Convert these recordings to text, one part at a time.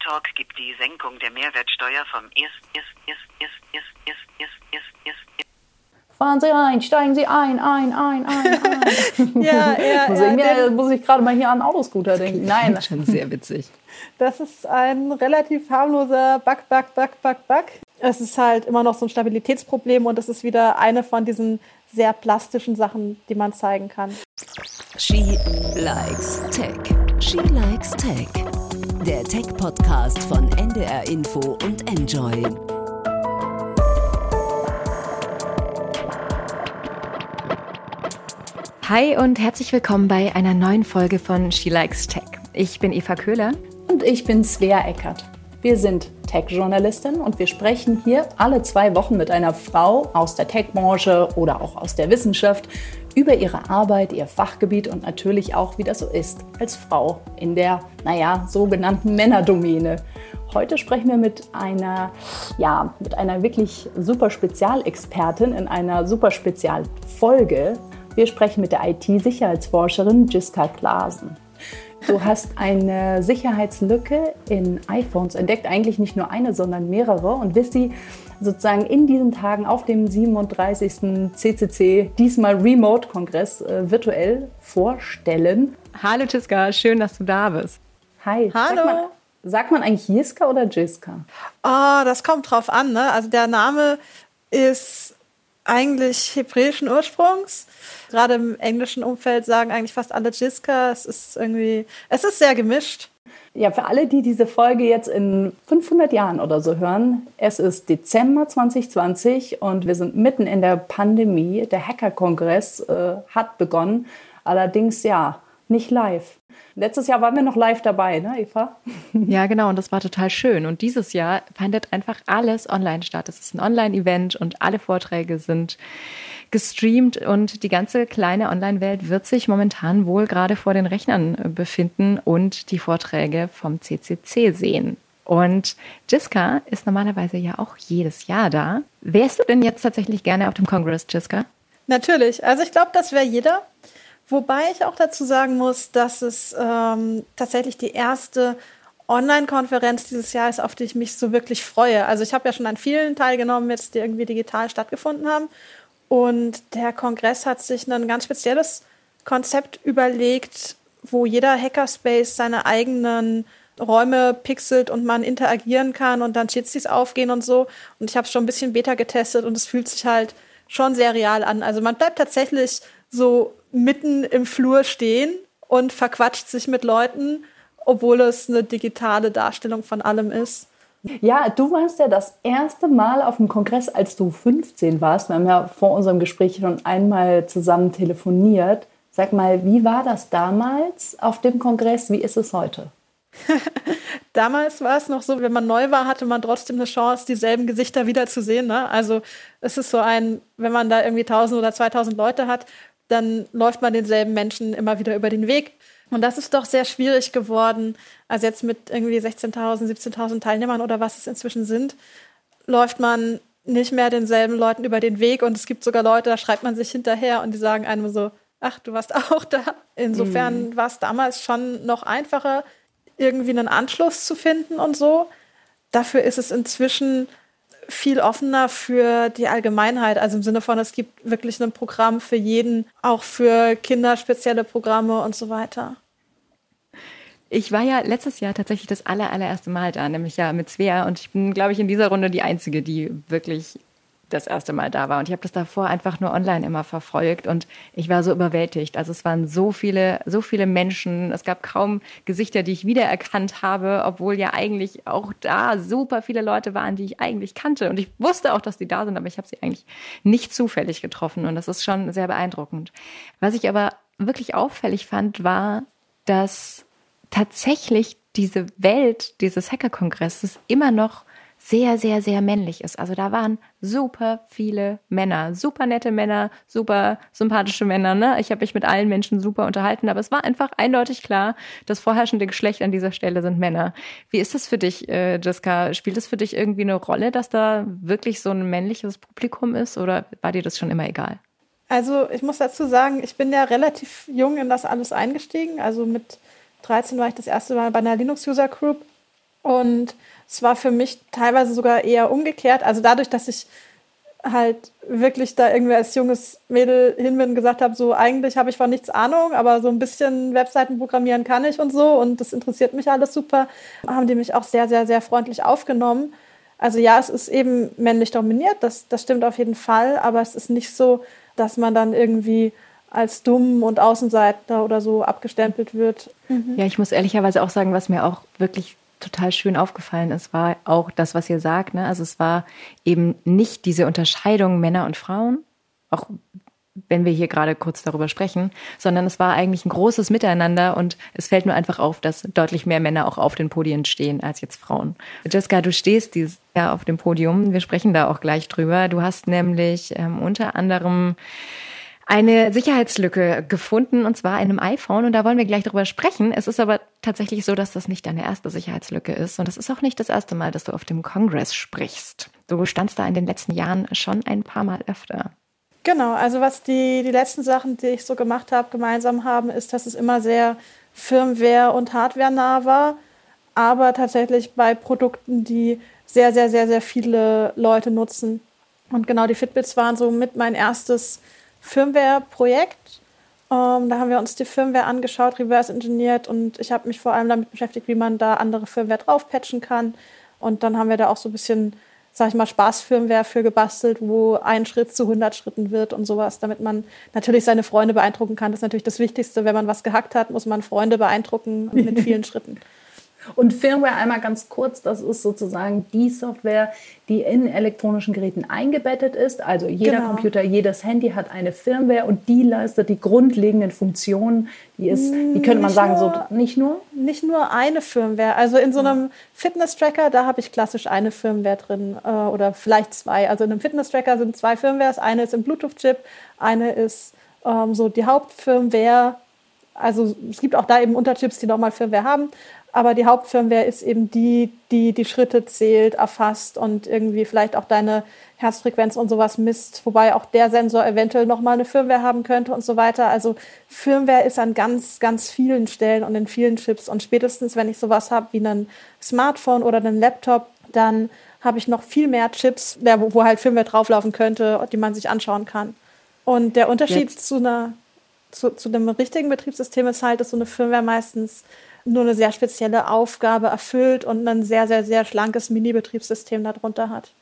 Talk gibt die Senkung der Mehrwertsteuer vom 1. Fahren Sie ein, steigen Sie ein, ein, ein, ein, ein. ja, ja, muss, ja, ich, muss ich gerade mal hier an Autoscooter denken. Nein, Das ist schon sehr witzig. Das ist ein relativ harmloser Bug, Bug, Bug, Bug, Bug. Es ist halt immer noch so ein Stabilitätsproblem und es ist wieder eine von diesen sehr plastischen Sachen, die man zeigen kann. She likes Tech. She likes Tech. Der Tech-Podcast von NDR Info und Enjoy. Hi und herzlich willkommen bei einer neuen Folge von She Likes Tech. Ich bin Eva Köhler. Und ich bin Svea Eckert. Wir sind Tech-Journalistin und wir sprechen hier alle zwei Wochen mit einer Frau aus der Tech-Branche oder auch aus der Wissenschaft über ihre Arbeit, ihr Fachgebiet und natürlich auch, wie das so ist als Frau in der, naja, sogenannten Männerdomäne. Heute sprechen wir mit einer, ja, mit einer wirklich super Spezialexpertin in einer super Spezialfolge. Wir sprechen mit der IT-Sicherheitsforscherin Jiska Klaasen. Du hast eine Sicherheitslücke in iPhones entdeckt, eigentlich nicht nur eine, sondern mehrere und wirst sie sozusagen in diesen Tagen auf dem 37. CCC, diesmal Remote-Kongress, äh, virtuell vorstellen. Hallo Jiska, schön, dass du da bist. Hi. Hallo. Sagt man, sagt man eigentlich Jiska oder Jiska? Oh, das kommt drauf an, ne? Also der Name ist eigentlich hebräischen Ursprungs. Gerade im englischen Umfeld sagen eigentlich fast alle Jiska. Es ist irgendwie, es ist sehr gemischt. Ja, für alle, die diese Folge jetzt in 500 Jahren oder so hören, es ist Dezember 2020 und wir sind mitten in der Pandemie. Der Hacker-Kongress äh, hat begonnen, allerdings ja, nicht live. Letztes Jahr waren wir noch live dabei, ne, Eva? Ja, genau, und das war total schön. Und dieses Jahr findet einfach alles online statt. Es ist ein Online-Event und alle Vorträge sind gestreamt und die ganze kleine Online-Welt wird sich momentan wohl gerade vor den Rechnern äh, befinden und die Vorträge vom CCC sehen. Und Jiska ist normalerweise ja auch jedes Jahr da. Wärst du denn jetzt tatsächlich gerne auf dem Kongress, Jiska? Natürlich. Also ich glaube, das wäre jeder. Wobei ich auch dazu sagen muss, dass es ähm, tatsächlich die erste Online-Konferenz dieses Jahr ist, auf die ich mich so wirklich freue. Also ich habe ja schon an vielen teilgenommen, jetzt die irgendwie digital stattgefunden haben. Und der Kongress hat sich ein ganz spezielles Konzept überlegt, wo jeder Hackerspace seine eigenen Räume pixelt und man interagieren kann und dann Jitsis aufgehen und so. Und ich habe schon ein bisschen Beta getestet und es fühlt sich halt schon sehr real an. Also man bleibt tatsächlich so mitten im Flur stehen und verquatscht sich mit Leuten, obwohl es eine digitale Darstellung von allem ist. Ja, du warst ja das erste Mal auf dem Kongress, als du 15 warst. Wir haben ja vor unserem Gespräch schon einmal zusammen telefoniert. Sag mal, wie war das damals auf dem Kongress? Wie ist es heute? Damals war es noch so, wenn man neu war, hatte man trotzdem eine Chance, dieselben Gesichter wiederzusehen. Ne? Also es ist so ein, wenn man da irgendwie 1000 oder 2000 Leute hat, dann läuft man denselben Menschen immer wieder über den Weg. Und das ist doch sehr schwierig geworden. Also jetzt mit irgendwie 16.000, 17.000 Teilnehmern oder was es inzwischen sind, läuft man nicht mehr denselben Leuten über den Weg. Und es gibt sogar Leute, da schreibt man sich hinterher und die sagen einem so, ach, du warst auch da. Insofern war es damals schon noch einfacher, irgendwie einen Anschluss zu finden und so. Dafür ist es inzwischen viel offener für die Allgemeinheit. Also im Sinne von, es gibt wirklich ein Programm für jeden, auch für Kinder spezielle Programme und so weiter. Ich war ja letztes Jahr tatsächlich das aller, allererste Mal da, nämlich ja mit Svea. Und ich bin, glaube ich, in dieser Runde die Einzige, die wirklich das erste Mal da war. Und ich habe das davor einfach nur online immer verfolgt und ich war so überwältigt. Also es waren so viele, so viele Menschen. Es gab kaum Gesichter, die ich wiedererkannt habe, obwohl ja eigentlich auch da super viele Leute waren, die ich eigentlich kannte. Und ich wusste auch, dass die da sind, aber ich habe sie eigentlich nicht zufällig getroffen. Und das ist schon sehr beeindruckend. Was ich aber wirklich auffällig fand, war, dass tatsächlich diese Welt dieses Hackerkongresses immer noch sehr, sehr, sehr männlich ist. Also da waren super viele Männer, super nette Männer, super sympathische Männer. Ne? Ich habe mich mit allen Menschen super unterhalten, aber es war einfach eindeutig klar, das vorherrschende Geschlecht an dieser Stelle sind Männer. Wie ist das für dich, äh, Jessica? Spielt es für dich irgendwie eine Rolle, dass da wirklich so ein männliches Publikum ist oder war dir das schon immer egal? Also ich muss dazu sagen, ich bin ja relativ jung in das alles eingestiegen. Also mit 13 war ich das erste Mal bei einer Linux-User Group Und es war für mich teilweise sogar eher umgekehrt. Also dadurch, dass ich halt wirklich da irgendwie als junges Mädel hin bin und gesagt habe, so eigentlich habe ich von nichts Ahnung, aber so ein bisschen Webseiten programmieren kann ich und so und das interessiert mich alles super, haben die mich auch sehr, sehr, sehr freundlich aufgenommen. Also ja, es ist eben männlich dominiert, das, das stimmt auf jeden Fall, aber es ist nicht so, dass man dann irgendwie als dumm und Außenseiter oder so abgestempelt wird. Mhm. Ja, ich muss ehrlicherweise auch sagen, was mir auch wirklich total schön aufgefallen ist, war auch das, was ihr sagt. Ne? Also es war eben nicht diese Unterscheidung Männer und Frauen, auch wenn wir hier gerade kurz darüber sprechen, sondern es war eigentlich ein großes Miteinander und es fällt nur einfach auf, dass deutlich mehr Männer auch auf den Podien stehen als jetzt Frauen. Jessica, du stehst dieses Jahr auf dem Podium. Wir sprechen da auch gleich drüber. Du hast nämlich ähm, unter anderem eine Sicherheitslücke gefunden und zwar in einem iPhone und da wollen wir gleich drüber sprechen. Es ist aber tatsächlich so, dass das nicht deine erste Sicherheitslücke ist und es ist auch nicht das erste Mal, dass du auf dem Kongress sprichst. Du standst da in den letzten Jahren schon ein paar Mal öfter. Genau, also was die, die letzten Sachen, die ich so gemacht habe, gemeinsam haben, ist, dass es immer sehr Firmware- und Hardware-nah war, aber tatsächlich bei Produkten, die sehr, sehr, sehr, sehr viele Leute nutzen. Und genau die Fitbits waren so mit mein erstes Firmware-Projekt. Ähm, da haben wir uns die Firmware angeschaut, reverse engineert und ich habe mich vor allem damit beschäftigt, wie man da andere Firmware draufpatchen kann. Und dann haben wir da auch so ein bisschen, sag ich mal, Spaßfirmware für gebastelt, wo ein Schritt zu 100 Schritten wird und sowas, damit man natürlich seine Freunde beeindrucken kann. Das ist natürlich das Wichtigste. Wenn man was gehackt hat, muss man Freunde beeindrucken mit vielen Schritten. Und Firmware einmal ganz kurz, das ist sozusagen die Software, die in elektronischen Geräten eingebettet ist. Also jeder genau. Computer, jedes Handy hat eine Firmware und die leistet die grundlegenden Funktionen. Die ist, wie könnte man nicht sagen, nur, so nicht nur? Nicht nur eine Firmware. Also in so einem Fitness-Tracker, da habe ich klassisch eine Firmware drin äh, oder vielleicht zwei. Also in einem Fitness-Tracker sind zwei Firmwares. Eine ist im Bluetooth-Chip, eine ist ähm, so die Hauptfirmware. Also es gibt auch da eben Unterchips, die nochmal Firmware haben. Aber die Hauptfirmware ist eben die, die die Schritte zählt, erfasst und irgendwie vielleicht auch deine Herzfrequenz und sowas misst, wobei auch der Sensor eventuell nochmal eine Firmware haben könnte und so weiter. Also Firmware ist an ganz, ganz vielen Stellen und in vielen Chips. Und spätestens, wenn ich sowas habe wie ein Smartphone oder einen Laptop, dann habe ich noch viel mehr Chips, wo, wo halt Firmware drauflaufen könnte, die man sich anschauen kann. Und der Unterschied Jetzt. zu einer zu, zu dem richtigen Betriebssystem ist halt, dass so eine Firmware meistens nur eine sehr spezielle Aufgabe erfüllt und ein sehr, sehr, sehr schlankes Mini-Betriebssystem darunter hat.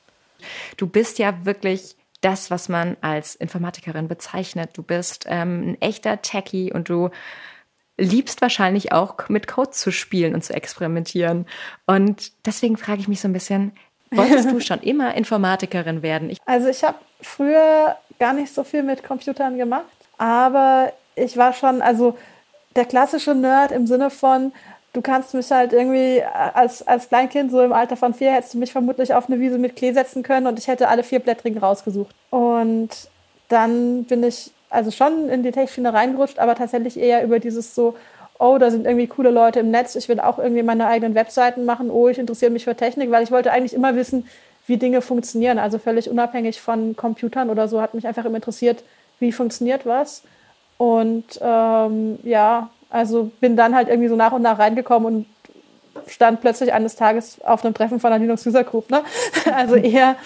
Du bist ja wirklich das, was man als Informatikerin bezeichnet. Du bist ähm, ein echter Techie und du liebst wahrscheinlich auch mit Code zu spielen und zu experimentieren. Und deswegen frage ich mich so ein bisschen, wolltest du schon immer Informatikerin werden? Ich also ich habe früher gar nicht so viel mit Computern gemacht, aber ich war schon, also der klassische Nerd im Sinne von, du kannst mich halt irgendwie als, als Kleinkind, so im Alter von vier, hättest du mich vermutlich auf eine Wiese mit Klee setzen können und ich hätte alle vier Blättrigen rausgesucht. Und dann bin ich also schon in die Tech-Schiene reingerutscht, aber tatsächlich eher über dieses so, oh, da sind irgendwie coole Leute im Netz, ich will auch irgendwie meine eigenen Webseiten machen, oh, ich interessiere mich für Technik, weil ich wollte eigentlich immer wissen, wie Dinge funktionieren. Also völlig unabhängig von Computern oder so, hat mich einfach immer interessiert, wie funktioniert was. Und ähm, ja, also bin dann halt irgendwie so nach und nach reingekommen und stand plötzlich eines Tages auf einem Treffen von der Linux User Group. Ne? Also eher,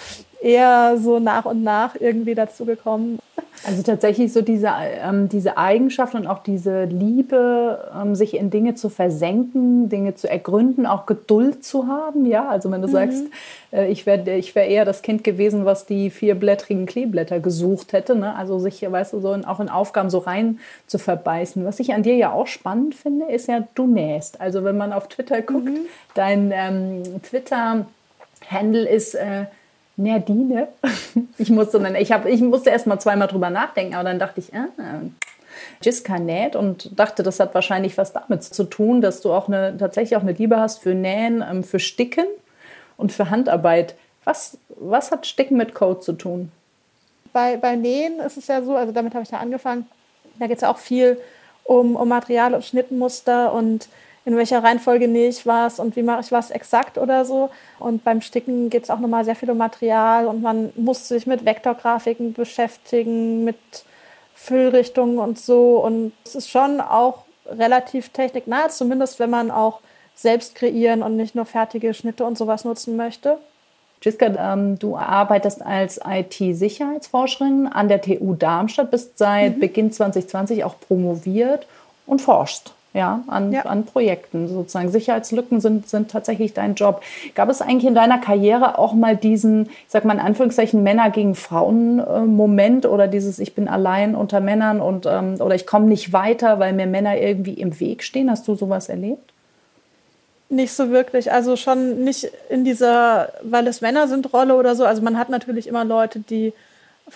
eher so nach und nach irgendwie dazu gekommen. Also tatsächlich so diese, ähm, diese Eigenschaft und auch diese Liebe, ähm, sich in Dinge zu versenken, Dinge zu ergründen, auch Geduld zu haben. Ja, also wenn du mhm. sagst, äh, ich wäre ich wär eher das Kind gewesen, was die vierblättrigen Kleeblätter gesucht hätte. Ne? Also sich, weißt du, so in, auch in Aufgaben so rein zu verbeißen. Was ich an dir ja auch spannend finde, ist ja, du nähst. Also wenn man auf Twitter guckt, mhm. dein ähm, Twitter-Handle ist... Äh, Nerdine. Ich musste, dann, ich, hab, ich musste erst mal zweimal drüber nachdenken, aber dann dachte ich, ah, Jiska näht und dachte, das hat wahrscheinlich was damit zu tun, dass du auch eine, tatsächlich auch eine Liebe hast für Nähen, ähm, für Sticken und für Handarbeit. Was, was hat Sticken mit Code zu tun? Bei, bei Nähen ist es ja so, also damit habe ich ja angefangen, da geht es ja auch viel um, um Material und Schnittmuster und in welcher Reihenfolge nähe ich was und wie mache ich was exakt oder so. Und beim Sticken geht es auch nochmal sehr viel um Material und man muss sich mit Vektorgrafiken beschäftigen, mit Füllrichtungen und so. Und es ist schon auch relativ techniknah, zumindest wenn man auch selbst kreieren und nicht nur fertige Schnitte und sowas nutzen möchte. Jiska, ähm, du arbeitest als IT-Sicherheitsforscherin an der TU Darmstadt, bist seit mhm. Beginn 2020 auch promoviert und forschst ja, an, ja. an Projekten sozusagen. Sicherheitslücken sind, sind tatsächlich dein Job. Gab es eigentlich in deiner Karriere auch mal diesen, ich sag mal in Anführungszeichen, Männer gegen Frauen-Moment äh, oder dieses Ich bin allein unter Männern und ähm, oder ich komme nicht weiter, weil mir Männer irgendwie im Weg stehen? Hast du sowas erlebt? Nicht so wirklich. Also schon nicht in dieser, weil es Männer sind, Rolle oder so. Also man hat natürlich immer Leute, die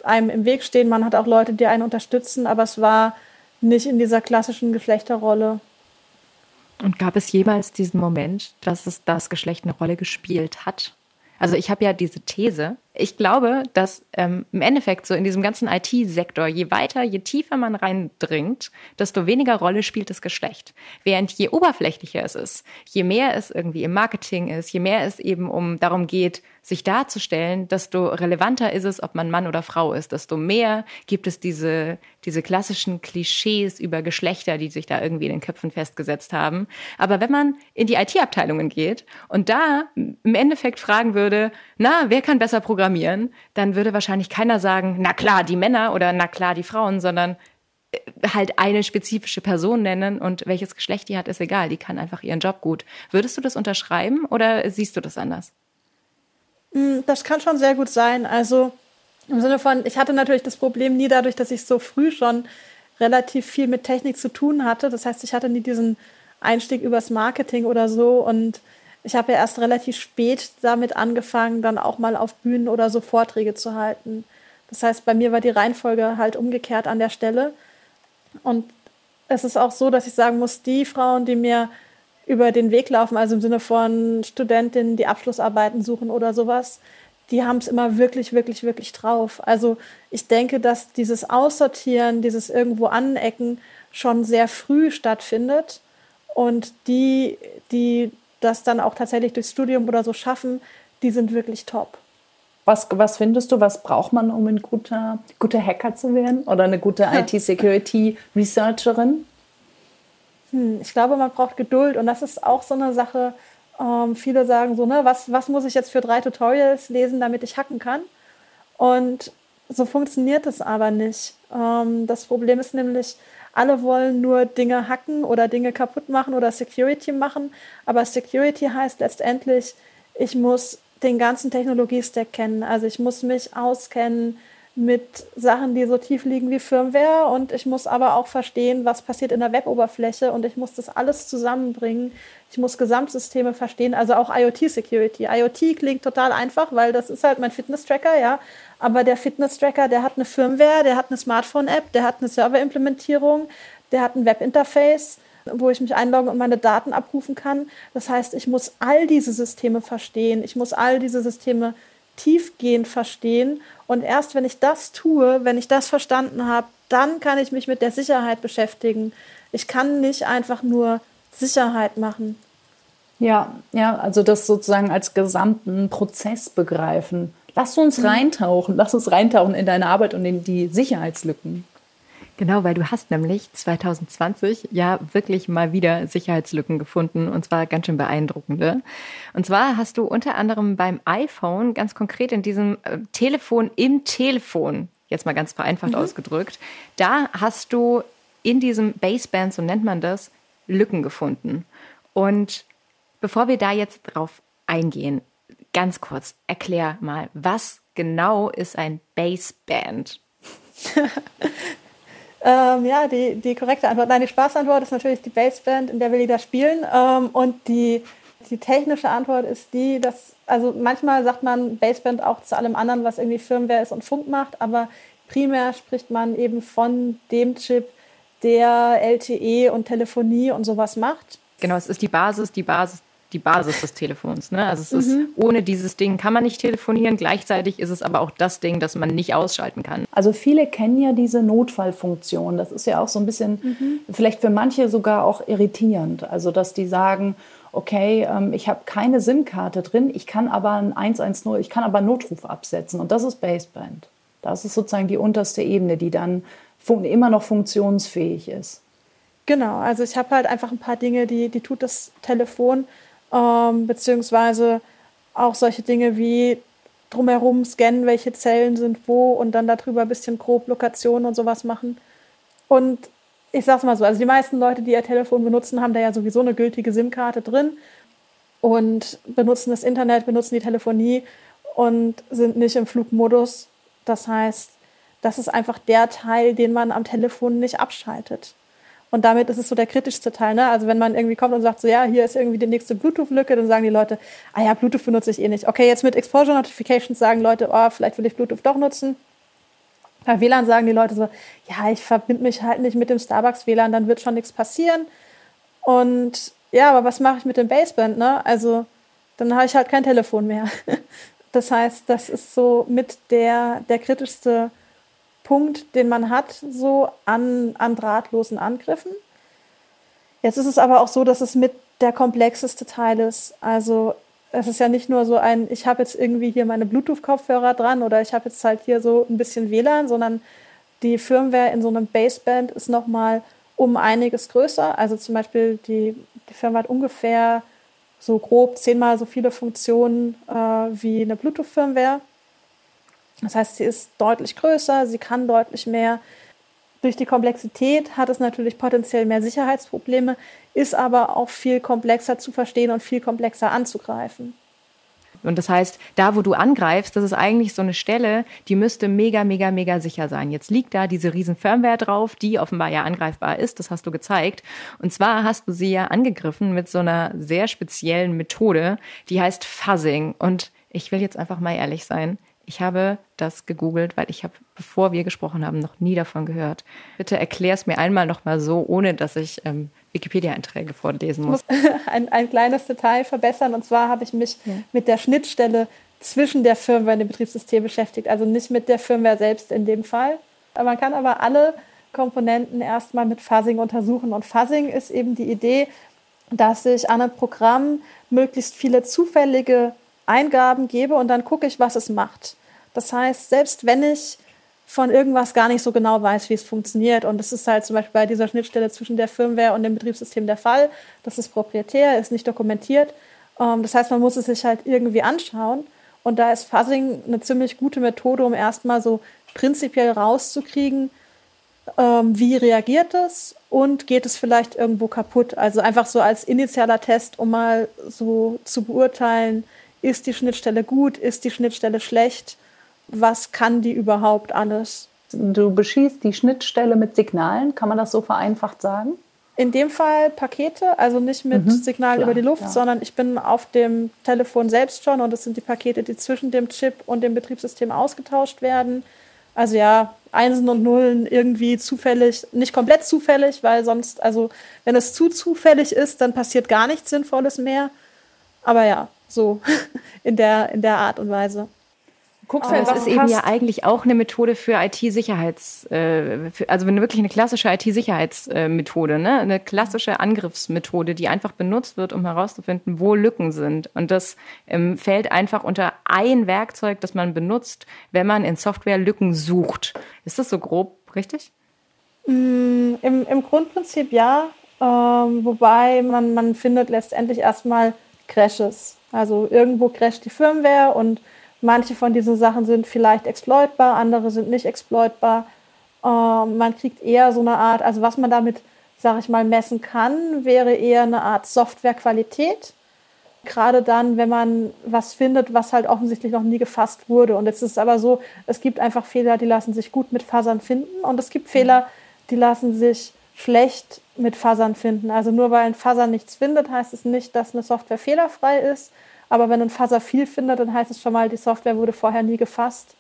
einem im Weg stehen. Man hat auch Leute, die einen unterstützen, aber es war nicht in dieser klassischen Geschlechterrolle. Und gab es jemals diesen Moment, dass es das Geschlecht eine Rolle gespielt hat? Also ich habe ja diese These. Ich glaube, dass ähm, im Endeffekt so in diesem ganzen IT-Sektor, je weiter, je tiefer man reindringt, desto weniger Rolle spielt das Geschlecht. Während je oberflächlicher es ist, je mehr es irgendwie im Marketing ist, je mehr es eben um darum geht, sich darzustellen, desto relevanter ist es, ob man Mann oder Frau ist, desto mehr gibt es diese, diese klassischen Klischees über Geschlechter, die sich da irgendwie in den Köpfen festgesetzt haben. Aber wenn man in die IT-Abteilungen geht und da im Endeffekt fragen würde, na, wer kann besser programmieren, dann würde wahrscheinlich keiner sagen, na klar, die Männer oder na klar, die Frauen, sondern äh, halt eine spezifische Person nennen und welches Geschlecht die hat, ist egal. Die kann einfach ihren Job gut. Würdest du das unterschreiben oder siehst du das anders? Hm, das kann schon sehr gut sein. Also im Sinne von, ich hatte natürlich das Problem nie dadurch, dass ich so früh schon relativ viel mit Technik zu tun hatte. Das heißt, ich hatte nie diesen Einstieg übers Marketing oder so. Und ich habe ja erst relativ spät damit angefangen, dann auch mal auf Bühnen oder so Vorträge zu halten. Das heißt, bei mir war die Reihenfolge halt umgekehrt an der Stelle. Und es ist auch so, dass ich sagen muss, die Frauen, die mir über den Weg laufen, also im Sinne von Studentinnen, die Abschlussarbeiten suchen oder sowas, die haben es immer wirklich, wirklich, wirklich drauf. Also ich denke, dass dieses Aussortieren, dieses irgendwo anecken schon sehr früh stattfindet und die, die das dann auch tatsächlich durchs Studium oder so schaffen, die sind wirklich top. Was, was findest du, was braucht man, um ein guter, guter Hacker zu werden oder eine gute IT-Security-Researcherin? Hm, ich glaube, man braucht Geduld und das ist auch so eine Sache. Ähm, viele sagen so, ne, was, was muss ich jetzt für drei Tutorials lesen, damit ich hacken kann? Und so funktioniert es aber nicht. Ähm, das Problem ist nämlich, alle wollen nur Dinge hacken oder Dinge kaputt machen oder Security machen. Aber Security heißt letztendlich, ich muss den ganzen Technologiestack kennen. Also ich muss mich auskennen mit Sachen, die so tief liegen wie Firmware und ich muss aber auch verstehen, was passiert in der Weboberfläche und ich muss das alles zusammenbringen. Ich muss Gesamtsysteme verstehen, also auch IoT-Security. IoT klingt total einfach, weil das ist halt mein Fitness-Tracker, ja. Aber der Fitness-Tracker, der hat eine Firmware, der hat eine Smartphone-App, der hat eine Server-Implementierung, der hat ein Web-Interface, wo ich mich einloggen und meine Daten abrufen kann. Das heißt, ich muss all diese Systeme verstehen. Ich muss all diese Systeme tiefgehend verstehen. Und erst wenn ich das tue, wenn ich das verstanden habe, dann kann ich mich mit der Sicherheit beschäftigen. Ich kann nicht einfach nur Sicherheit machen. Ja, ja, also das sozusagen als gesamten Prozess begreifen. Lass uns mhm. reintauchen, lass uns reintauchen in deine Arbeit und in die Sicherheitslücken. Genau, weil du hast nämlich 2020 ja wirklich mal wieder Sicherheitslücken gefunden und zwar ganz schön beeindruckende. Und zwar hast du unter anderem beim iPhone ganz konkret in diesem äh, Telefon im Telefon, jetzt mal ganz vereinfacht mhm. ausgedrückt, da hast du in diesem Baseband, so nennt man das, Lücken gefunden. Und bevor wir da jetzt drauf eingehen, ganz kurz, erklär mal, was genau ist ein Baseband? Ähm, ja, die, die korrekte Antwort. Nein, die Spaßantwort ist natürlich die Bassband, in der wir Lieder spielen. Ähm, und die, die technische Antwort ist die, dass, also manchmal sagt man Bassband auch zu allem anderen, was irgendwie Firmware ist und Funk macht, aber primär spricht man eben von dem Chip, der LTE und Telefonie und sowas macht. Genau, es ist die Basis, die Basis die Basis des Telefons. Ne? Also es mhm. ist, ohne dieses Ding kann man nicht telefonieren. Gleichzeitig ist es aber auch das Ding, das man nicht ausschalten kann. Also viele kennen ja diese Notfallfunktion. Das ist ja auch so ein bisschen, mhm. vielleicht für manche sogar auch irritierend. Also dass die sagen, okay, ähm, ich habe keine SIM-Karte drin, ich kann aber ein 110, ich kann aber Notruf absetzen. Und das ist Baseband. Das ist sozusagen die unterste Ebene, die dann immer noch funktionsfähig ist. Genau, also ich habe halt einfach ein paar Dinge, die, die tut das Telefon, ähm, beziehungsweise auch solche Dinge wie drumherum scannen, welche Zellen sind wo und dann darüber ein bisschen grob Lokationen und sowas machen. Und ich sag's mal so, also die meisten Leute, die ihr Telefon benutzen, haben da ja sowieso eine gültige SIM-Karte drin und benutzen das Internet, benutzen die Telefonie und sind nicht im Flugmodus. Das heißt, das ist einfach der Teil, den man am Telefon nicht abschaltet. Und damit ist es so der kritischste Teil. Ne? Also wenn man irgendwie kommt und sagt, so ja, hier ist irgendwie die nächste Bluetooth-Lücke, dann sagen die Leute, ah ja, Bluetooth benutze ich eh nicht. Okay, jetzt mit Exposure Notifications sagen Leute, oh, vielleicht will ich Bluetooth doch nutzen. Bei WLAN sagen die Leute so, ja, ich verbinde mich halt nicht mit dem Starbucks WLAN, dann wird schon nichts passieren. Und ja, aber was mache ich mit dem Baseband? Ne? Also dann habe ich halt kein Telefon mehr. Das heißt, das ist so mit der, der kritischste Punkt, den man hat, so an, an drahtlosen Angriffen. Jetzt ist es aber auch so, dass es mit der komplexeste Teil ist. Also es ist ja nicht nur so ein, ich habe jetzt irgendwie hier meine Bluetooth-Kopfhörer dran oder ich habe jetzt halt hier so ein bisschen WLAN, sondern die Firmware in so einem Baseband ist nochmal um einiges größer. Also zum Beispiel die, die Firmware hat ungefähr so grob zehnmal so viele Funktionen äh, wie eine Bluetooth-Firmware. Das heißt, sie ist deutlich größer, sie kann deutlich mehr. Durch die Komplexität hat es natürlich potenziell mehr Sicherheitsprobleme, ist aber auch viel komplexer zu verstehen und viel komplexer anzugreifen. Und das heißt, da, wo du angreifst, das ist eigentlich so eine Stelle, die müsste mega, mega, mega sicher sein. Jetzt liegt da diese riesen Firmware drauf, die offenbar ja angreifbar ist. Das hast du gezeigt. Und zwar hast du sie ja angegriffen mit so einer sehr speziellen Methode, die heißt Fuzzing. Und ich will jetzt einfach mal ehrlich sein. Ich habe das gegoogelt, weil ich habe, bevor wir gesprochen haben, noch nie davon gehört. Bitte erklär es mir einmal noch mal so, ohne dass ich ähm, Wikipedia-Einträge vorlesen muss. Ich muss ein, ein kleines Detail verbessern. Und zwar habe ich mich ja. mit der Schnittstelle zwischen der Firmware und dem Betriebssystem beschäftigt. Also nicht mit der Firmware selbst in dem Fall. Man kann aber alle Komponenten erstmal mit Fuzzing untersuchen. Und Fuzzing ist eben die Idee, dass ich an einem Programm möglichst viele zufällige Eingaben gebe und dann gucke ich, was es macht. Das heißt, selbst wenn ich von irgendwas gar nicht so genau weiß, wie es funktioniert. Und das ist halt zum Beispiel bei dieser Schnittstelle zwischen der Firmware und dem Betriebssystem der Fall. Das ist proprietär, ist nicht dokumentiert. Ähm, das heißt, man muss es sich halt irgendwie anschauen. Und da ist Fuzzing eine ziemlich gute Methode, um erstmal so prinzipiell rauszukriegen, ähm, wie reagiert es und geht es vielleicht irgendwo kaputt. Also einfach so als initialer Test, um mal so zu beurteilen, ist die Schnittstelle gut, ist die Schnittstelle schlecht, was kann die überhaupt alles. Du beschießt die Schnittstelle mit Signalen, kann man das so vereinfacht sagen? In dem Fall Pakete, also nicht mit mhm, Signalen über die Luft, ja. sondern ich bin auf dem Telefon selbst schon und das sind die Pakete, die zwischen dem Chip und dem Betriebssystem ausgetauscht werden. Also ja, Einsen und Nullen irgendwie zufällig, nicht komplett zufällig, weil sonst, also wenn es zu zufällig ist, dann passiert gar nichts Sinnvolles mehr. Aber ja, so in der, in der Art und Weise. Guckst halt, das ist eben ja eigentlich auch eine Methode für IT-Sicherheits, äh, also wirklich eine klassische IT-Sicherheitsmethode, ne? eine klassische Angriffsmethode, die einfach benutzt wird, um herauszufinden, wo Lücken sind. Und das ähm, fällt einfach unter ein Werkzeug, das man benutzt, wenn man in Software Lücken sucht. Ist das so grob richtig? Mm, im, Im Grundprinzip ja, ähm, wobei man, man findet letztendlich erstmal Crashes. Also irgendwo crasht die Firmware und Manche von diesen Sachen sind vielleicht exploitbar, andere sind nicht exploitbar. Ähm, man kriegt eher so eine Art, also was man damit, sage ich mal, messen kann, wäre eher eine Art Softwarequalität. Gerade dann, wenn man was findet, was halt offensichtlich noch nie gefasst wurde. Und jetzt ist es aber so, es gibt einfach Fehler, die lassen sich gut mit Fasern finden. Und es gibt Fehler, die lassen sich schlecht mit Fasern finden. Also nur weil ein Faser nichts findet, heißt es nicht, dass eine Software fehlerfrei ist, aber wenn ein Fuzzer viel findet, dann heißt es schon mal, die Software wurde vorher nie gefasst.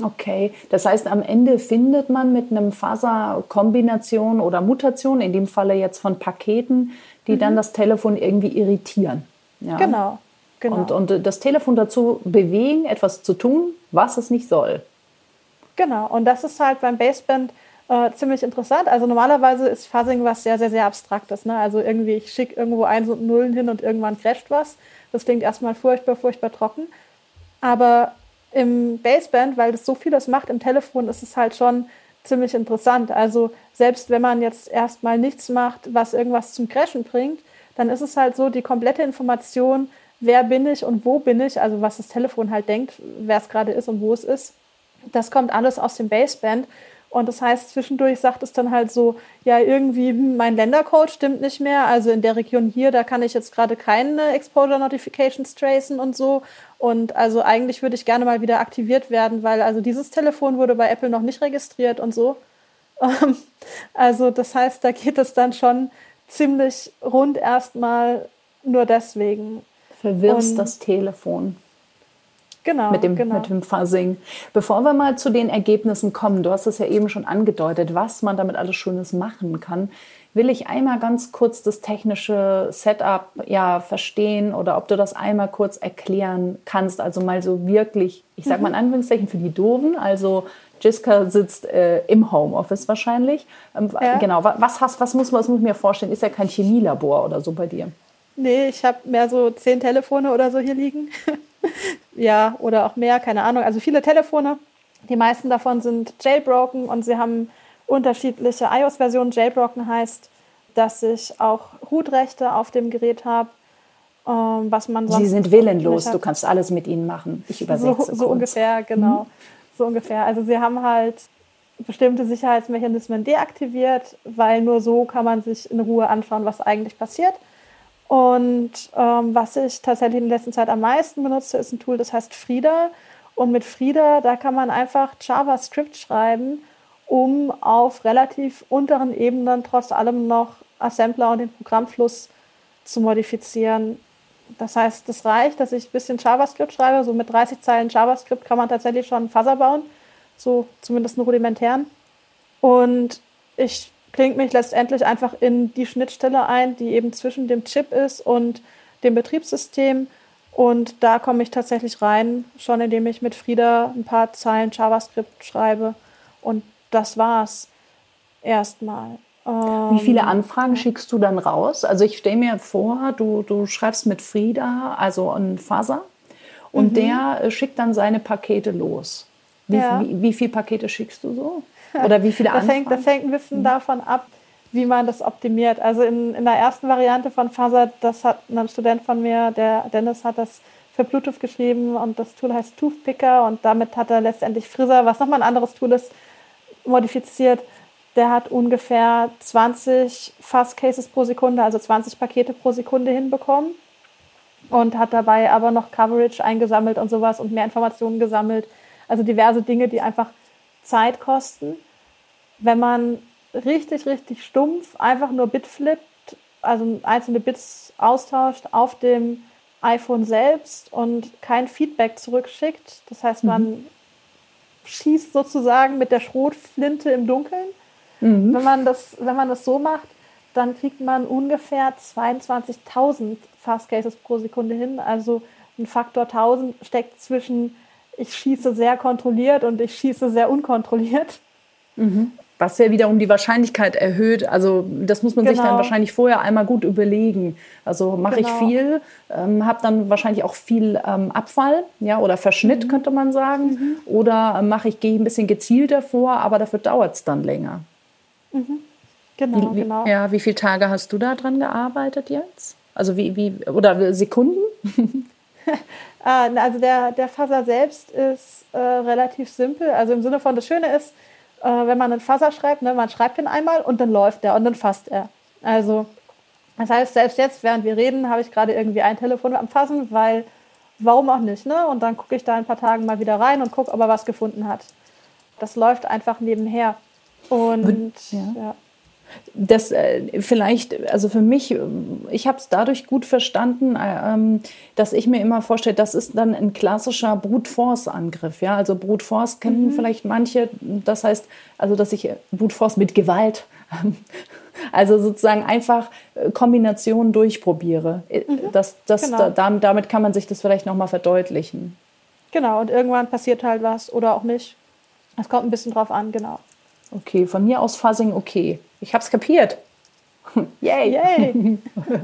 Okay, das heißt, am Ende findet man mit einem Fuzzer-Kombination oder Mutation, in dem Falle jetzt von Paketen, die mhm. dann das Telefon irgendwie irritieren. Ja. Genau. Genau. Und, und das Telefon dazu bewegen, etwas zu tun, was es nicht soll. Genau, und das ist halt beim Baseband äh, ziemlich interessant. Also normalerweise ist Fuzzing was sehr, sehr, sehr Abstraktes. Ne? Also irgendwie, ich schicke irgendwo Eins und Nullen hin und irgendwann crasht was. Das klingt erstmal furchtbar, furchtbar trocken. Aber im Baseband, weil das so vieles macht im Telefon, ist es halt schon ziemlich interessant. Also selbst wenn man jetzt erstmal nichts macht, was irgendwas zum Crashen bringt, dann ist es halt so, die komplette Information, wer bin ich und wo bin ich, also was das Telefon halt denkt, wer es gerade ist und wo es ist, das kommt alles aus dem Baseband. Und das heißt, zwischendurch sagt es dann halt so, ja, irgendwie, hm, mein Ländercode stimmt nicht mehr. Also in der Region hier, da kann ich jetzt gerade keine Exposure Notifications tracen und so. Und also eigentlich würde ich gerne mal wieder aktiviert werden, weil also dieses Telefon wurde bei Apple noch nicht registriert und so. also das heißt, da geht es dann schon ziemlich rund erstmal nur deswegen. Verwirrst und das Telefon. Genau, mit dem, genau. mit dem Fuzzing. Bevor wir mal zu den Ergebnissen kommen, du hast es ja eben schon angedeutet, was man damit alles Schönes machen kann, will ich einmal ganz kurz das technische Setup ja verstehen oder ob du das einmal kurz erklären kannst. Also mal so wirklich, ich sage mal in mhm. Anführungszeichen für die Doofen, also Jiska sitzt äh, im Homeoffice wahrscheinlich. Ähm, ja. Genau, was, hast, was, muss, was muss ich mir vorstellen? Ist ja kein Chemielabor oder so bei dir? Nee, ich habe mehr so zehn Telefone oder so hier liegen. ja, oder auch mehr, keine Ahnung. Also viele Telefone. Die meisten davon sind jailbroken und sie haben unterschiedliche iOS-Versionen. Jailbroken heißt, dass ich auch Root-Rechte auf dem Gerät habe. Ähm, was man sonst Sie sind willenlos, du kannst alles mit ihnen machen. Ich übersetze So, so ungefähr, genau. Mhm. So ungefähr. Also sie haben halt bestimmte Sicherheitsmechanismen deaktiviert, weil nur so kann man sich in Ruhe anschauen, was eigentlich passiert. Und ähm, was ich tatsächlich in der letzten Zeit am meisten benutze, ist ein Tool, das heißt Frida. Und mit Frida, da kann man einfach JavaScript schreiben, um auf relativ unteren Ebenen trotz allem noch Assembler und den Programmfluss zu modifizieren. Das heißt, es das reicht, dass ich ein bisschen JavaScript schreibe. So mit 30 Zeilen JavaScript kann man tatsächlich schon Fuzzer bauen, so zumindest einen rudimentären. Und ich klingt mich letztendlich einfach in die Schnittstelle ein, die eben zwischen dem Chip ist und dem Betriebssystem. Und da komme ich tatsächlich rein, schon indem ich mit Frieda ein paar Zeilen JavaScript schreibe. Und das war's erstmal. Wie viele ähm, Anfragen schickst du dann raus? Also ich stelle mir vor, du, du schreibst mit Frieda, also ein Faser, und mhm. der äh, schickt dann seine Pakete los. Wie, ja. wie, wie viele Pakete schickst du so? Oder wie viele das hängt, das hängt ein bisschen mhm. davon ab, wie man das optimiert. Also in, in der ersten Variante von Faser, das hat ein Student von mir, der Dennis, hat das für Bluetooth geschrieben und das Tool heißt Toothpicker und damit hat er letztendlich Frisser, was nochmal ein anderes Tool ist, modifiziert. Der hat ungefähr 20 Fast Cases pro Sekunde, also 20 Pakete pro Sekunde hinbekommen und hat dabei aber noch Coverage eingesammelt und sowas und mehr Informationen gesammelt. Also diverse Dinge, die einfach Zeit kosten. Wenn man richtig, richtig stumpf einfach nur Bit flippt, also einzelne Bits austauscht auf dem iPhone selbst und kein Feedback zurückschickt. Das heißt, man mhm. schießt sozusagen mit der Schrotflinte im Dunkeln. Mhm. Wenn, man das, wenn man das so macht, dann kriegt man ungefähr 22.000 Fast Cases pro Sekunde hin. Also ein Faktor 1000 steckt zwischen ich schieße sehr kontrolliert und ich schieße sehr unkontrolliert. Mhm. Was ja wieder um die Wahrscheinlichkeit erhöht. Also das muss man genau. sich dann genau. wahrscheinlich vorher einmal gut überlegen. Also mache genau. ich viel, ähm, habe dann wahrscheinlich auch viel ähm, Abfall, ja, oder Verschnitt mhm. könnte man sagen. Mhm. Oder äh, mache ich, gehe ein bisschen gezielter vor, aber dafür dauert es dann länger. Mhm. Genau, wie, genau. Ja, wie viele Tage hast du da dran gearbeitet jetzt? Also wie, wie oder Sekunden? Ah, also der, der Fuzzer selbst ist äh, relativ simpel. Also im Sinne von, das Schöne ist, äh, wenn man einen Fuzzer schreibt, ne, man schreibt ihn einmal und dann läuft er und dann fasst er. Also das heißt, selbst jetzt, während wir reden, habe ich gerade irgendwie ein Telefon am Fassen, weil warum auch nicht, ne? Und dann gucke ich da ein paar Tagen mal wieder rein und gucke, ob er was gefunden hat. Das läuft einfach nebenher. Und ja. ja das äh, vielleicht, also für mich, ich habe es dadurch gut verstanden, äh, ähm, dass ich mir immer vorstelle, das ist dann ein klassischer Brute Force Angriff. Ja, also Brute Force kennen mhm. vielleicht manche. Das heißt, also dass ich Brute Force mit Gewalt, also sozusagen einfach äh, Kombinationen durchprobiere. Mhm. Das, das, genau. da, damit kann man sich das vielleicht noch mal verdeutlichen. Genau. Und irgendwann passiert halt was oder auch nicht. Es kommt ein bisschen drauf an, genau. Okay, von mir aus Fuzzing okay. Ich hab's kapiert. Yay! Yay.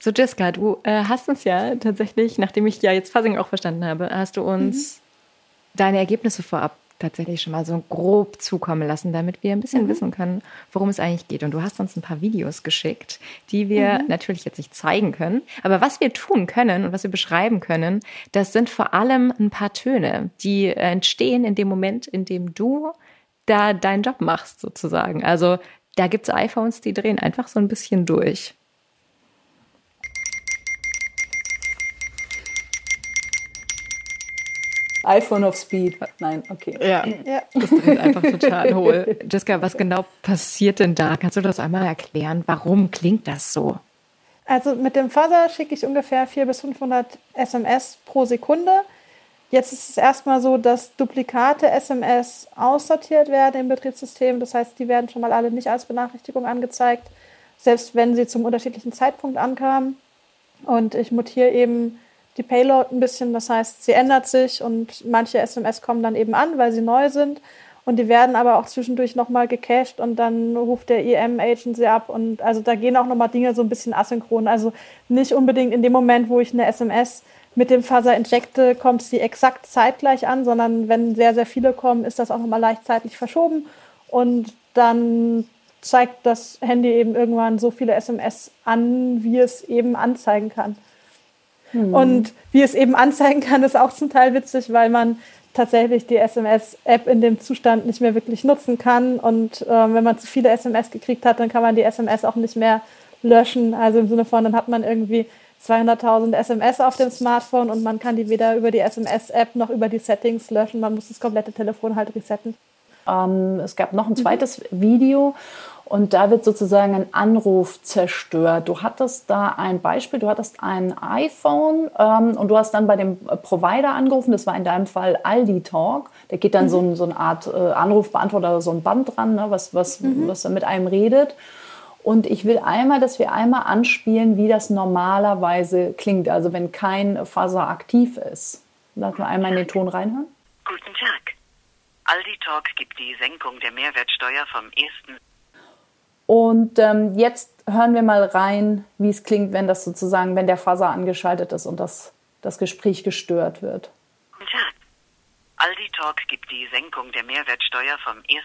so, Jessica, du äh, hast uns ja tatsächlich, nachdem ich ja jetzt Fuzzing auch verstanden habe, hast du uns mhm. deine Ergebnisse vorab tatsächlich schon mal so grob zukommen lassen, damit wir ein bisschen mhm. wissen können, worum es eigentlich geht. Und du hast uns ein paar Videos geschickt, die wir mhm. natürlich jetzt nicht zeigen können. Aber was wir tun können und was wir beschreiben können, das sind vor allem ein paar Töne, die entstehen in dem Moment, in dem du da deinen Job machst, sozusagen. Also da gibt es iPhones, die drehen einfach so ein bisschen durch. iPhone of Speed. Nein, okay. Ja, ja. das ist einfach total hohl. Jessica, was genau passiert denn da? Kannst du das einmal erklären? Warum klingt das so? Also mit dem Fuzzer schicke ich ungefähr 400 bis 500 SMS pro Sekunde. Jetzt ist es erstmal so, dass Duplikate SMS aussortiert werden im Betriebssystem. Das heißt, die werden schon mal alle nicht als Benachrichtigung angezeigt, selbst wenn sie zum unterschiedlichen Zeitpunkt ankamen. Und ich mutiere eben die Payload ein bisschen. Das heißt, sie ändert sich und manche SMS kommen dann eben an, weil sie neu sind. Und die werden aber auch zwischendurch nochmal gecached und dann ruft der EM-Agent sie ab. Und also da gehen auch nochmal Dinge so ein bisschen asynchron. Also nicht unbedingt in dem Moment, wo ich eine SMS mit dem Fuzzer injekte, kommt sie exakt zeitgleich an, sondern wenn sehr, sehr viele kommen, ist das auch nochmal leicht zeitlich verschoben. Und dann zeigt das Handy eben irgendwann so viele SMS an, wie es eben anzeigen kann. Mhm. Und wie es eben anzeigen kann, ist auch zum Teil witzig, weil man tatsächlich die SMS-App in dem Zustand nicht mehr wirklich nutzen kann. Und äh, wenn man zu viele SMS gekriegt hat, dann kann man die SMS auch nicht mehr löschen. Also im Sinne von, dann hat man irgendwie 200.000 SMS auf dem Smartphone und man kann die weder über die SMS-App noch über die Settings löschen. Man muss das komplette Telefon halt resetten. Ähm, es gab noch ein zweites mhm. Video und da wird sozusagen ein Anruf zerstört. Du hattest da ein Beispiel, du hattest ein iPhone ähm, und du hast dann bei dem Provider angerufen, das war in deinem Fall Aldi Talk. Da geht dann mhm. so, ein, so eine Art äh, Anrufbeantworter, so ein Band dran, ne, was, was, mhm. was mit einem redet. Und ich will einmal, dass wir einmal anspielen, wie das normalerweise klingt, also wenn kein Faser aktiv ist. Lass mal einmal in den Ton reinhören. Guten Tag. Aldi Talk gibt die Senkung der Mehrwertsteuer vom 1. Und ähm, jetzt hören wir mal rein, wie es klingt, wenn das sozusagen, wenn der Faser angeschaltet ist und das, das Gespräch gestört wird. Guten Tag. Aldi Talk gibt die Senkung der Mehrwertsteuer vom 1.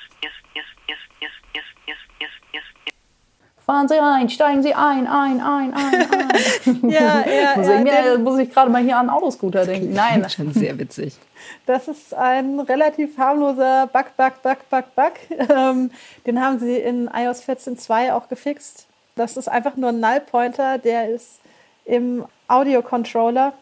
Fahren Sie ein, steigen Sie ein, ein, ein, ein, ein. ja, ja, muss, ich muss ich gerade mal hier an Autoscooter denken. Nein. Das ist schon sehr witzig. Das ist ein relativ harmloser Bug, Bug, Bug, Bug, Bug. Ähm, den haben sie in iOS 14.2 auch gefixt. Das ist einfach nur ein Null-Pointer, der ist im Audio-Controller.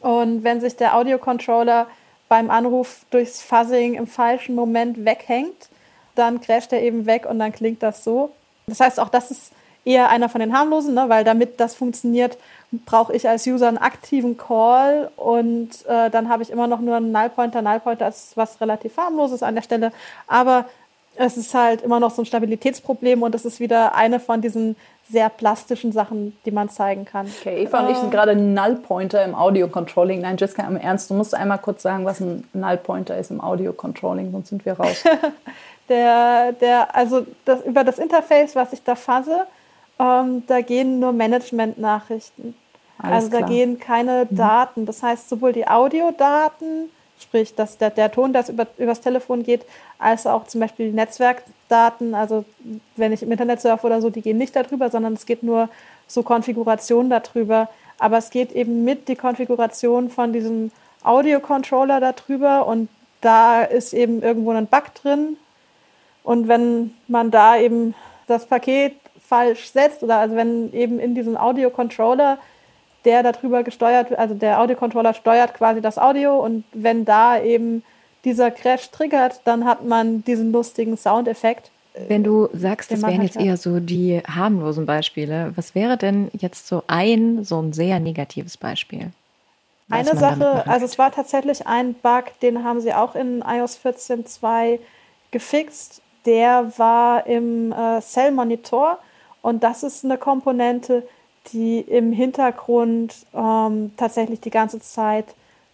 Und wenn sich der Audio-Controller beim Anruf durchs Fuzzing im falschen Moment weghängt, dann crasht er eben weg und dann klingt das so. Das heißt, auch das ist eher einer von den harmlosen, ne? weil damit das funktioniert, brauche ich als User einen aktiven Call und äh, dann habe ich immer noch nur einen Nullpointer. Nullpointer ist was relativ harmloses an der Stelle, aber es ist halt immer noch so ein Stabilitätsproblem und es ist wieder eine von diesen sehr plastischen Sachen, die man zeigen kann. Okay, Eva und ich sind gerade Nullpointer im Audio-Controlling. Nein, Jessica, im Ernst, du musst einmal kurz sagen, was ein Nullpointer ist im Audio-Controlling, sonst sind wir raus. der, der, also das, über das Interface, was ich da fasse, ähm, da gehen nur Management-Nachrichten. Also da gehen keine mhm. Daten. Das heißt, sowohl die Audiodaten, sprich dass der, der Ton, das über, übers Telefon geht, als auch zum Beispiel die Netzwerkdaten, also wenn ich im Internet surfe oder so, die gehen nicht darüber, sondern es geht nur so Konfiguration darüber. Aber es geht eben mit die Konfiguration von diesem Audio-Controller darüber und da ist eben irgendwo ein Bug drin. Und wenn man da eben das Paket falsch setzt oder also wenn eben in diesem Audio-Controller der darüber gesteuert, also der Audio-Controller steuert quasi das Audio und wenn da eben dieser Crash triggert, dann hat man diesen lustigen Soundeffekt. Wenn du sagst, das wären jetzt eher so die harmlosen Beispiele, was wäre denn jetzt so ein, so ein sehr negatives Beispiel? Eine Sache, also es war tatsächlich ein Bug, den haben sie auch in iOS 14.2 gefixt. Der war im äh, Cell Monitor und das ist eine Komponente, die im Hintergrund ähm, tatsächlich die ganze Zeit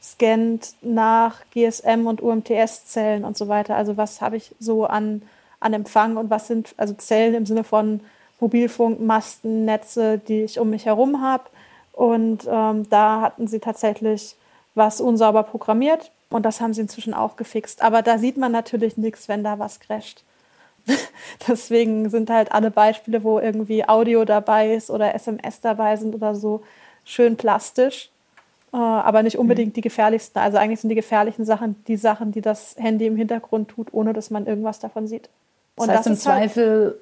scannt nach GSM und UMTS-Zellen und so weiter. Also was habe ich so an, an Empfang und was sind also Zellen im Sinne von Mobilfunkmasten, Netze, die ich um mich herum habe. Und ähm, da hatten sie tatsächlich was unsauber programmiert. Und das haben sie inzwischen auch gefixt. Aber da sieht man natürlich nichts, wenn da was crasht. Deswegen sind halt alle Beispiele, wo irgendwie Audio dabei ist oder SMS dabei sind oder so, schön plastisch. Äh, aber nicht unbedingt mhm. die gefährlichsten. Also eigentlich sind die gefährlichen Sachen die Sachen, die das Handy im Hintergrund tut, ohne dass man irgendwas davon sieht. Und das heißt das im halt Zweifel, halt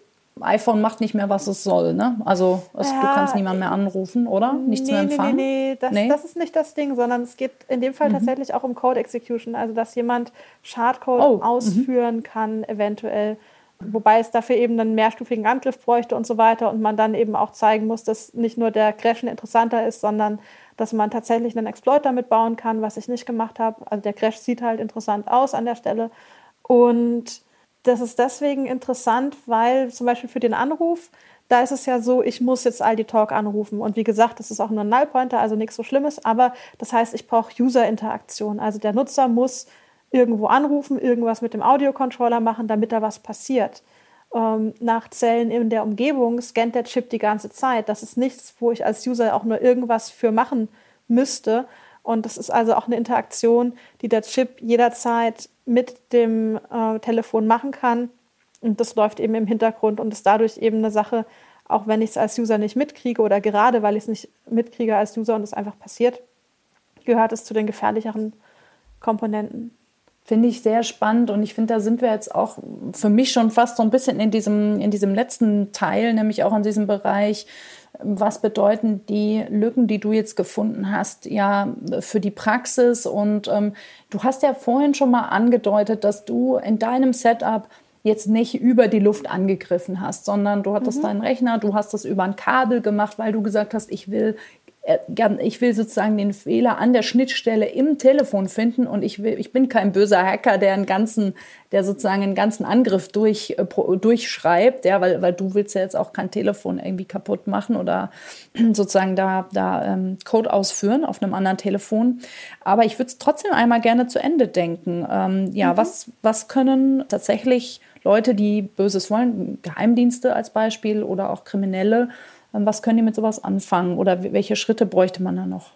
iPhone macht nicht mehr, was es soll, ne? Also es, ja, du kannst niemanden mehr anrufen, oder? Nichts nee, mehr empfangen? Nee, nee, nee. Das, nee, das ist nicht das Ding, sondern es geht in dem Fall mhm. tatsächlich auch um Code Execution, also dass jemand Schadcode oh. Mhm. ausführen mhm. kann, eventuell. Wobei es dafür eben einen mehrstufigen Angriff bräuchte und so weiter und man dann eben auch zeigen muss, dass nicht nur der Crashen interessanter ist, sondern dass man tatsächlich einen Exploit damit bauen kann, was ich nicht gemacht habe. Also der Crash sieht halt interessant aus an der Stelle. Und das ist deswegen interessant, weil zum Beispiel für den Anruf, da ist es ja so, ich muss jetzt Aldi Talk anrufen. Und wie gesagt, das ist auch nur ein Nullpointer, also nichts so Schlimmes. Aber das heißt, ich brauche User-Interaktion. Also der Nutzer muss irgendwo anrufen, irgendwas mit dem Audiocontroller machen, damit da was passiert ähm, nach Zellen in der Umgebung scannt der Chip die ganze Zeit. Das ist nichts, wo ich als User auch nur irgendwas für machen müsste. Und das ist also auch eine Interaktion, die der Chip jederzeit mit dem äh, Telefon machen kann. Und das läuft eben im Hintergrund und ist dadurch eben eine Sache, auch wenn ich es als User nicht mitkriege oder gerade weil ich es nicht mitkriege als User und es einfach passiert, gehört es zu den gefährlicheren Komponenten. Finde ich sehr spannend und ich finde, da sind wir jetzt auch für mich schon fast so ein bisschen in diesem, in diesem letzten Teil, nämlich auch in diesem Bereich, was bedeuten die Lücken, die du jetzt gefunden hast, ja, für die Praxis? Und ähm, du hast ja vorhin schon mal angedeutet, dass du in deinem Setup jetzt nicht über die Luft angegriffen hast, sondern du hattest mhm. deinen Rechner, du hast das über ein Kabel gemacht, weil du gesagt hast, ich will ich will sozusagen den Fehler an der Schnittstelle im Telefon finden und ich will, ich bin kein böser Hacker, der einen ganzen, der sozusagen einen ganzen Angriff durch, äh, durchschreibt, ja, weil, weil du willst ja jetzt auch kein Telefon irgendwie kaputt machen oder sozusagen da, da ähm, Code ausführen auf einem anderen Telefon. Aber ich würde es trotzdem einmal gerne zu Ende denken. Ähm, ja, mhm. was, was können tatsächlich Leute, die Böses wollen, Geheimdienste als Beispiel oder auch Kriminelle, was können die mit sowas anfangen oder welche Schritte bräuchte man da noch?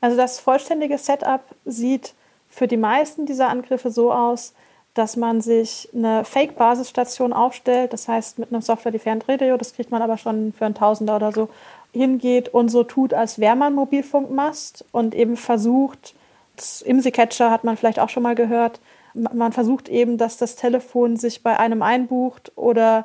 Also das vollständige Setup sieht für die meisten dieser Angriffe so aus, dass man sich eine Fake-Basisstation aufstellt, das heißt mit einem Software-Defined Radio, das kriegt man aber schon für einen Tausender oder so, hingeht und so tut, als wäre man Mobilfunkmast und eben versucht, das IMSI-Catcher hat man vielleicht auch schon mal gehört, man versucht eben, dass das Telefon sich bei einem einbucht oder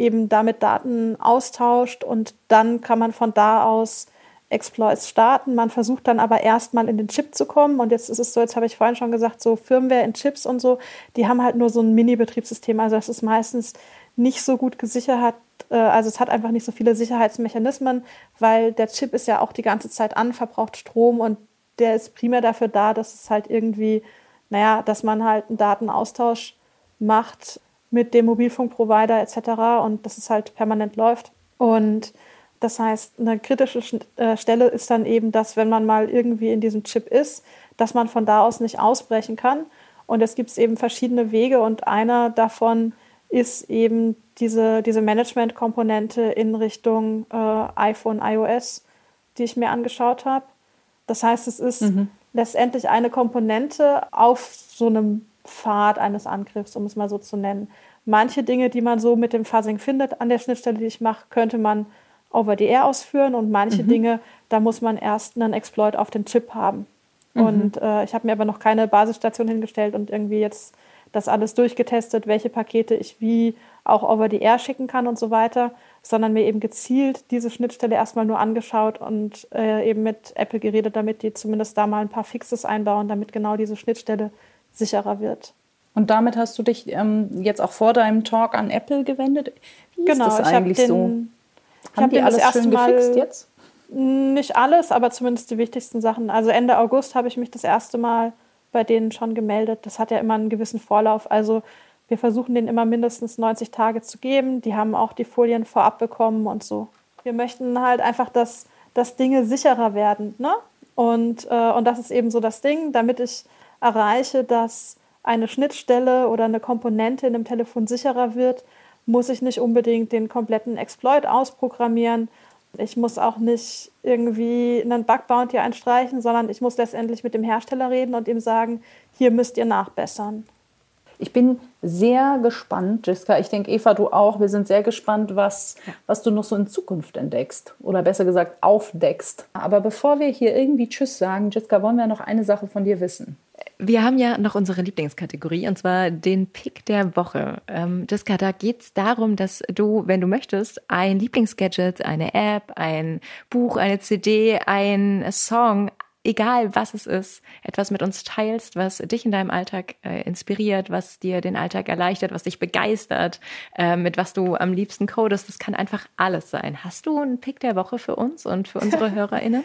eben damit Daten austauscht und dann kann man von da aus Exploits starten. Man versucht dann aber erstmal in den Chip zu kommen und jetzt ist es so, jetzt habe ich vorhin schon gesagt, so Firmware in Chips und so, die haben halt nur so ein Mini-Betriebssystem, also das ist meistens nicht so gut gesichert, äh, also es hat einfach nicht so viele Sicherheitsmechanismen, weil der Chip ist ja auch die ganze Zeit an, verbraucht Strom und der ist primär dafür da, dass es halt irgendwie, naja, dass man halt einen Datenaustausch macht mit dem Mobilfunkprovider etc. und dass es halt permanent läuft. Und das heißt, eine kritische äh, Stelle ist dann eben, dass wenn man mal irgendwie in diesem Chip ist, dass man von da aus nicht ausbrechen kann. Und es gibt eben verschiedene Wege und einer davon ist eben diese, diese Management-Komponente in Richtung äh, iPhone, iOS, die ich mir angeschaut habe. Das heißt, es ist mhm. letztendlich eine Komponente auf so einem Pfad eines Angriffs, um es mal so zu nennen. Manche Dinge, die man so mit dem Fuzzing findet an der Schnittstelle, die ich mache, könnte man over the air ausführen und manche mhm. Dinge, da muss man erst einen Exploit auf den Chip haben. Mhm. Und äh, ich habe mir aber noch keine Basisstation hingestellt und irgendwie jetzt das alles durchgetestet, welche Pakete ich wie auch over the air schicken kann und so weiter, sondern mir eben gezielt diese Schnittstelle erstmal nur angeschaut und äh, eben mit Apple geredet, damit die zumindest da mal ein paar Fixes einbauen, damit genau diese Schnittstelle sicherer wird. Und damit hast du dich ähm, jetzt auch vor deinem Talk an Apple gewendet. Wie genau, ist das eigentlich den, so? Haben hab die alles schön gefixt jetzt? Nicht alles, aber zumindest die wichtigsten Sachen. Also Ende August habe ich mich das erste Mal bei denen schon gemeldet. Das hat ja immer einen gewissen Vorlauf. Also wir versuchen denen immer mindestens 90 Tage zu geben. Die haben auch die Folien vorab bekommen und so. Wir möchten halt einfach, dass, dass Dinge sicherer werden. Ne? Und, äh, und das ist eben so das Ding, damit ich erreiche, dass eine Schnittstelle oder eine Komponente in dem Telefon sicherer wird, muss ich nicht unbedingt den kompletten Exploit ausprogrammieren, Ich muss auch nicht irgendwie einen Bug Bounty einstreichen, sondern ich muss letztendlich mit dem Hersteller reden und ihm sagen, hier müsst ihr nachbessern. Ich bin sehr gespannt, Jiska. Ich denke, Eva, du auch. Wir sind sehr gespannt, was, was du noch so in Zukunft entdeckst. Oder besser gesagt, aufdeckst. Aber bevor wir hier irgendwie Tschüss sagen, Jiska, wollen wir noch eine Sache von dir wissen. Wir haben ja noch unsere Lieblingskategorie und zwar den Pick der Woche. Ähm, Jiska, da geht es darum, dass du, wenn du möchtest, ein Lieblingsgadget, eine App, ein Buch, eine CD, ein Song, egal was es ist, etwas mit uns teilst, was dich in deinem Alltag äh, inspiriert, was dir den Alltag erleichtert, was dich begeistert, äh, mit was du am liebsten codest. Das kann einfach alles sein. Hast du einen Pick der Woche für uns und für unsere HörerInnen?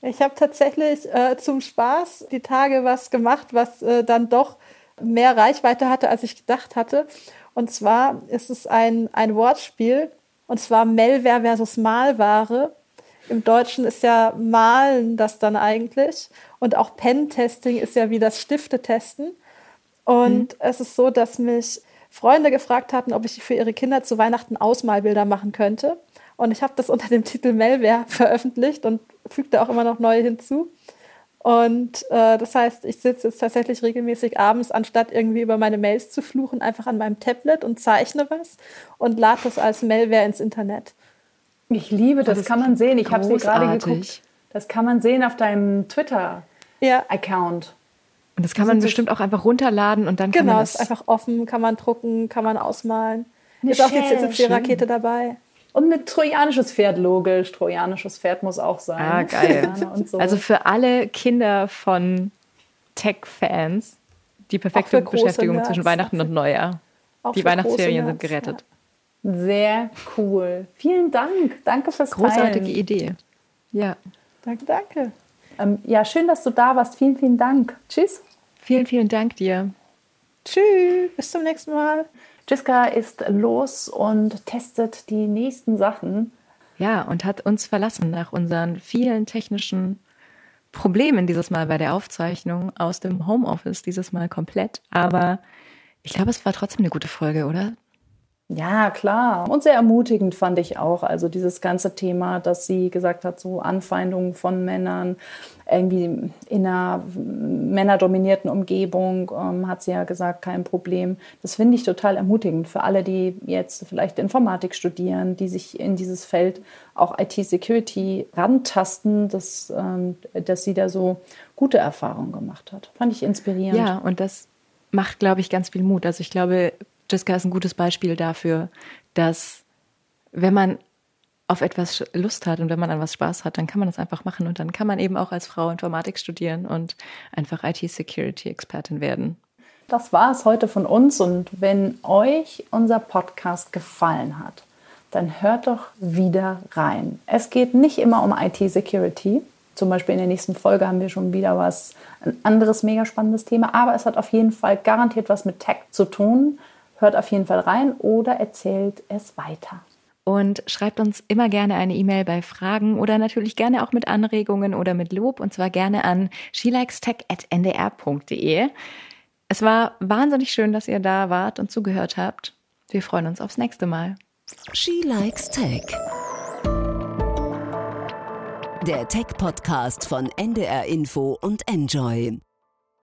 Ich habe tatsächlich äh, zum Spaß die Tage was gemacht, was äh, dann doch mehr Reichweite hatte, als ich gedacht hatte. Und zwar ist es ein, ein Wortspiel, und zwar Melware versus Malware. Im Deutschen ist ja Malen das dann eigentlich. Und auch Pen-Testing ist ja wie das Stifte-Testen. Und mhm. es ist so, dass mich Freunde gefragt hatten, ob ich für ihre Kinder zu Weihnachten Ausmalbilder machen könnte. Und ich habe das unter dem Titel Melware veröffentlicht und fügte auch immer noch neue hinzu. Und äh, das heißt, ich sitze jetzt tatsächlich regelmäßig abends, anstatt irgendwie über meine Mails zu fluchen, einfach an meinem Tablet und zeichne was und lade das als Malware ins Internet. Ich liebe das, das kann man sehen. Ich habe sie gerade geguckt. Das kann man sehen auf deinem Twitter-Account. Ja. Und das kann das man bestimmt auch einfach runterladen und dann genau, kann man das... Genau, ist einfach offen, kann man drucken, kann man ausmalen. Eine ist auch jetzt, jetzt die Rakete dabei. Und ein trojanisches Pferd, logisch. Trojanisches Pferd muss auch sein. Ah, geil. So. Also für alle Kinder von Tech-Fans die perfekte Beschäftigung Nerds. zwischen Weihnachten und Neujahr. Auch die Weihnachtsferien sind gerettet. Ja. Sehr cool. Vielen Dank. Danke fürs Großartige Teilen. Idee. Ja. Danke, danke. Ähm, ja, schön, dass du da warst. Vielen, vielen Dank. Tschüss. Vielen, vielen Dank dir. Tschüss. Bis zum nächsten Mal. Jiska ist los und testet die nächsten Sachen. Ja, und hat uns verlassen nach unseren vielen technischen Problemen dieses Mal bei der Aufzeichnung aus dem Homeoffice, dieses Mal komplett. Aber ich glaube, es war trotzdem eine gute Folge, oder? Ja, klar. Und sehr ermutigend fand ich auch. Also dieses ganze Thema, dass sie gesagt hat, so Anfeindungen von Männern, irgendwie in einer männerdominierten Umgebung, ähm, hat sie ja gesagt, kein Problem. Das finde ich total ermutigend für alle, die jetzt vielleicht Informatik studieren, die sich in dieses Feld auch IT-Security rantasten, dass, ähm, dass sie da so gute Erfahrungen gemacht hat. Fand ich inspirierend. Ja, und das macht, glaube ich, ganz viel Mut. Also ich glaube, Jessica ist ein gutes Beispiel dafür, dass wenn man auf etwas Lust hat und wenn man an was Spaß hat, dann kann man das einfach machen und dann kann man eben auch als Frau Informatik studieren und einfach IT-Security-Expertin werden. Das war es heute von uns und wenn euch unser Podcast gefallen hat, dann hört doch wieder rein. Es geht nicht immer um IT-Security. Zum Beispiel in der nächsten Folge haben wir schon wieder was, ein anderes mega spannendes Thema, aber es hat auf jeden Fall garantiert was mit Tech zu tun hört auf jeden Fall rein oder erzählt es weiter. Und schreibt uns immer gerne eine E-Mail bei Fragen oder natürlich gerne auch mit Anregungen oder mit Lob und zwar gerne an shelikestech.ndr.de. Es war wahnsinnig schön, dass ihr da wart und zugehört habt. Wir freuen uns aufs nächste Mal. She Likes Tech. Der Tech-Podcast von NDR Info und Enjoy.